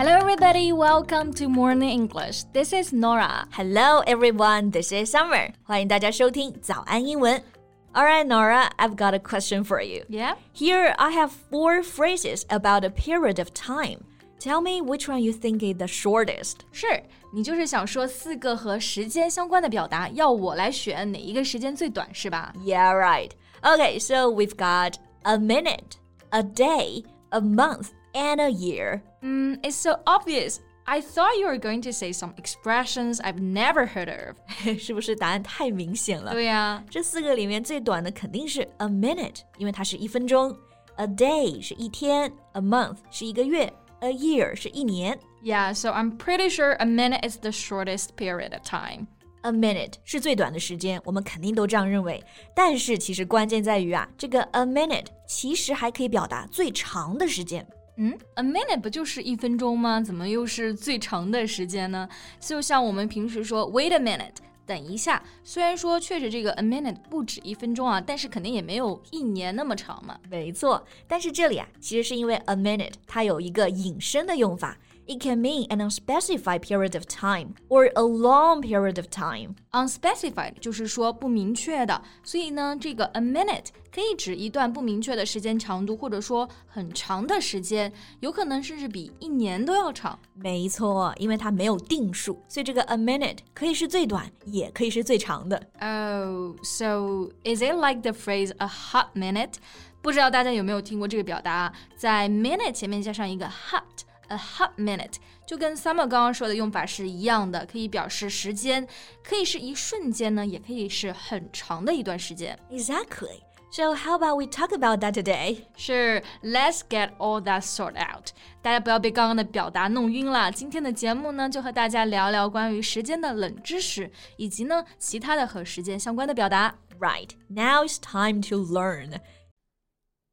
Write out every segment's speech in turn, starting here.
Hello, everybody. Welcome to Morning English. This is Norah. Hello, everyone. This is Summer. 欢迎大家收听早安英文。all right, Norah, I've got a question for you. Yeah? Here I have four phrases about a period of time. Tell me which one you think is the shortest. 是你就是想说四个和时间相关的表达，要我来选哪一个时间最短，是吧 Yeah, right. Okay, so we've got a minute, a day, a month, and a year. Mm, it's so obvious. I thought you were going to say some expressions I've never heard of. 是不是答案太明显了？对呀、这四个里面最短的肯定是 a minute，因为它是一分钟；a day 是一天；a month 是一个月；a year 是一年。 Yeah, so I'm pretty sure a minute is the shortest period of time. A minute 是最短的时间，我们肯定都这样认为。但是其实关键在于啊，这个 a minute 其实还可以表达最长的时间。 嗯，a minute 不就是一分钟吗？怎么又是最长的时间呢？就像我们平时说 wait a minute，等一下。虽然说确实这个 a minute 不止一分钟啊，但是肯定也没有一年那么长嘛。没错，但是这里啊，其实是因为 a minute 它有一个引申的用法。It can mean an unspecified period of time or a long period of time. unspecified 就是说不明确的，所以呢，这个 a minute 可以指一段不明确的时间长度，或者说很长的时间，有可能甚至比一年都要长。没错，因为它没有定数，所以这个 a minute 可以是最短，也可以是最长的。 Oh, so is it like the phrase a hot minute? 不知道大家有没有听过这个表达，在 minute 前面加上一个 hot。 A hot minute 就跟 Summer 刚刚说的用法是一样的，可以表示时间，可以是一瞬间呢，也可以是很长的一段时间。Exactly. So how about we talk about that today? 是，Let's get all that sort out。大家不要被刚刚的表达弄晕了。今天的节目呢，就和大家聊聊关于时间的冷知识，以及呢其他的和时间相关的表达。Right. Now it's time to learn.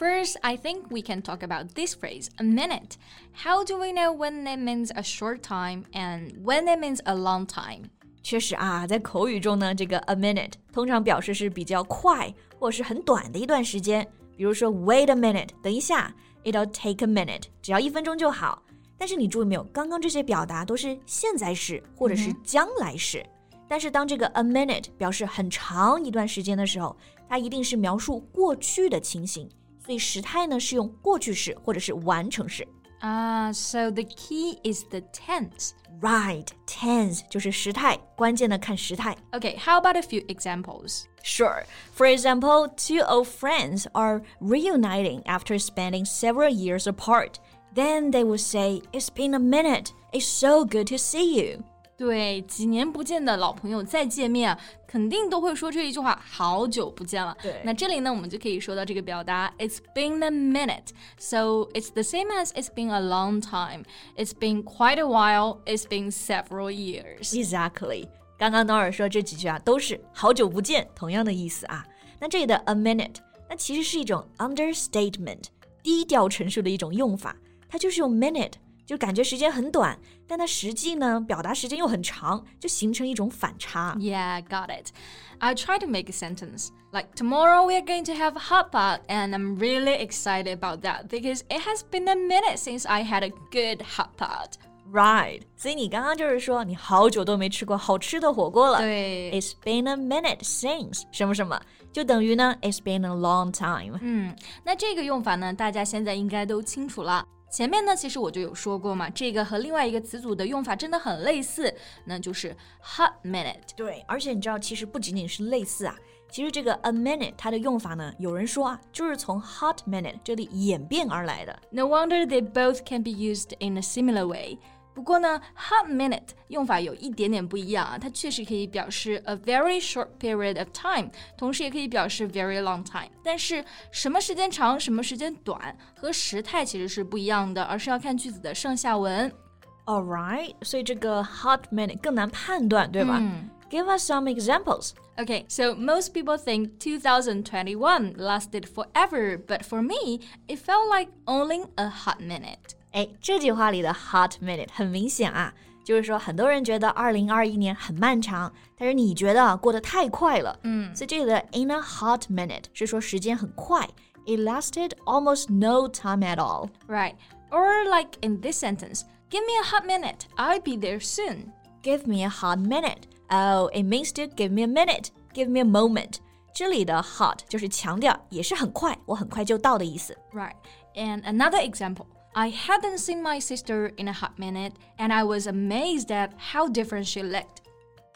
first, I think we can talk about this phrase, a minute. How do we know when it means a short time and when it means a long time? 确实啊，在口语中呢，这个 a minute 通常表示是比较快或者是很短的一段时间。比如说，wait a minute，等一下，it'll take a minute，只要一分钟就好。但是你注意没有，刚刚这些表达都是现在时或者是将来时。但是当这个 a minute 表示很长一段时间的时候，它一定是描述过去的情形， 所以时态呢是用过去式或者是完成式。 Ah, so the key is the tense. Right, tense 就是时态，关键的看时态。 Okay, how about a few examples? Sure. For example, two old friends are reuniting after spending several years apart. Then they would say, It's been a minute. It's so good to see you. 对，几年不见的老朋友再见面啊，肯定都会说这一句话，好久不见了。对那这里呢，我们就可以说到这个表达，It's been a minute. So it's the same as it's been a long time. It's been quite a while. It's been several years. Exactly. 刚刚 Nora 说这几句啊，都是好久不见，同样的意思啊。那这里的 a minute，那其实是一种 understatement，低调陈述的一种用法。它就是用 minute，就感觉时间很短，但它实际呢，表达时间又很长，就形成一种反差。 Yeah, got it. I try to make a sentence like tomorrow we are going to have hot pot, and I'm really excited about that because it has been a minute since I had a good hot pot. Right，所以你刚刚就是说你好久都没吃过好吃的火锅了。对，It's been a minute since 什么什么，就等于呢，It's been a long time。嗯，那这个用法呢，大家现在应该都清楚了。 前面呢，其实我就有说过嘛，这个和另外一个词组的用法真的很类似，那就是 hot minute。对，而且你知道，其实不仅仅是类似啊，其实这个 a minute 它的用法呢，有人说啊，就是从 hot minute 这里演变而来的。No wonder they both can be used in a similar way. 不过呢，hot minute 用法有一点点不一样啊，它确实可以表示 a very short period of time，同时也可以表示 very long time。但是什么时间长，什么时间短，和时态其实是不一样的，而是要看句子的上下文。 All right，所以这个 hot minute 更难判断，对吧？嗯 Give us some examples. Okay, so most people think 2021 lasted forever, but for me, it felt like only a hot minute. 哎，这句话里的 hot minute 很明显啊，就是说很多人觉得二零二一年很漫长，但是你觉得过得太快了。嗯，所以这里的 in a hot minute 是说时间很快，it lasted almost no time at all. Right. Or like in this sentence, give me a hot minute, I'll be there soon. Give me a hot minute. Oh, it means to give me a minute, give me a moment. 这里的 hot 就是强调也是很快，我很快就到的意思。 Right. And another example. I hadn't seen my sister in a hot minute, and I was amazed at how different she looked.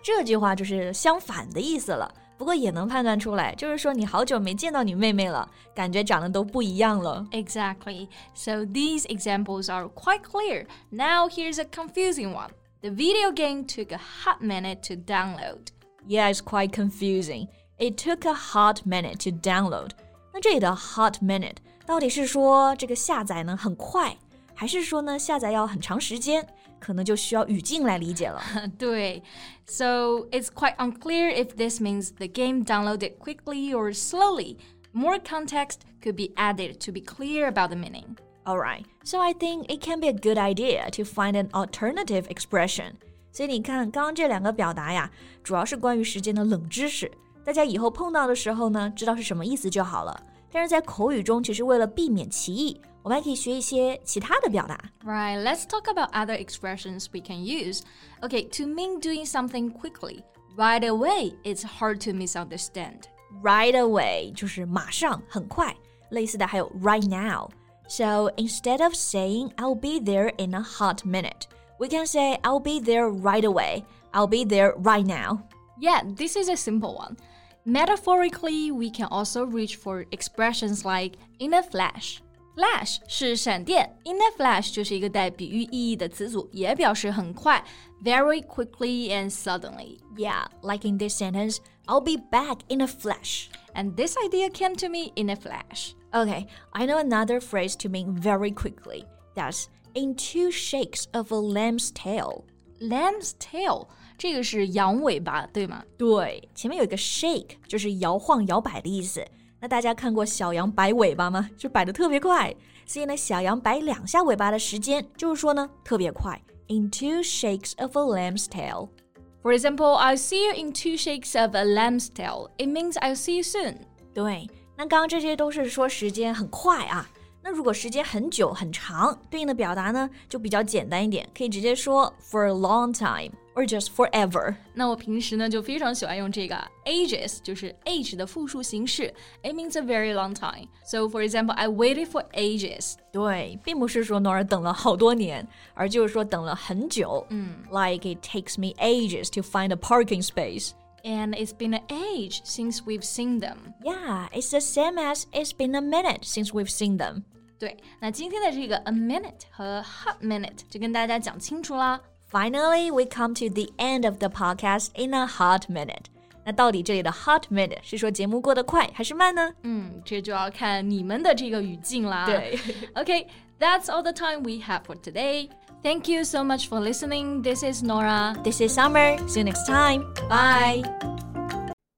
这句话就是相反的意思了，不过也能判断出来，就是说你好久没见到你妹妹了，感觉长得都不一样了。 Exactly. So these examples are quite clear. Now here's a confusing one. The video game took a hot minute to download. Yeah, it's quite confusing. It took a hot minute to download. 那这里的 hot minute 到底是说这个下载呢很快，还是说呢下载要很长时间？可能就需要语境来理解了。对. So it's quite unclear if this means the game downloaded quickly or slowly. More context could be added to be clear about the meaning. Alright, so I think it can be a good idea to find an alternative expression. 所以你看，刚刚这两个表达呀，主要是关于时间的冷知识。大家以后碰到的时候呢，知道是什么意思就好了。 但是在口语中，其实为了避免歧义，我们还可以学一些其他的表达。 Right, let's talk about other expressions we can use. Okay, to mean doing something quickly, right away, it's hard to misunderstand. Right away 就是马上、很快。类似的还有 right now。So instead of saying I'll be there in a hot minute, we can say I'll be there right away. I'll be there right now. Yeah, this is a simple one. Metaphorically, we can also reach for expressions like in a flash. Flash 是闪电，in a flash 就是一个带比喻意义的词组，也表示很快，very quickly and suddenly. Yeah, like in this sentence, I'll be back in a flash. And this idea came to me in a flash. Okay, I know another phrase to mean very quickly. That's in two shakes of a lamb's tail. Lamb's tail 这个是羊尾巴，对吗？对，前面有一个 shake，就是摇晃、摇摆的意思。那大家看过小羊摆尾巴吗？就摆的特别快。所以呢，小羊摆两下尾巴的时间，就是说呢，特别快。In two shakes of a lamb's tail. For example, I'll see you in two shakes of a lamb's tail. It means I'll see you soon. 对，那刚刚这些都是说时间很快啊。 那如果时间很久很长，对应的表达呢就比较简单一点，可以直接说 for a long time or just forever。那我平时呢就非常喜欢用这个 ages，就是 age 的复数形式。It means a very long time. So for example, I waited for ages. 对，并不是说 Norah it takes me ages to find a parking space. And it's been an age since we've seen them. Yeah, it's the same as it's been a minute since we've seen them. 对，那今天的这个 a minute 和 hot minute 就跟大家讲清楚啦。Finally, we come to the end of the podcast in a hot minute. 那到底这里的 hot minute 是说节目过得快还是慢呢？嗯，这就要看你们的这个语境了。对，OK, that's all the time we have for today. Thank you so much for listening. This is Norah. This is Summer. See you next time. Bye.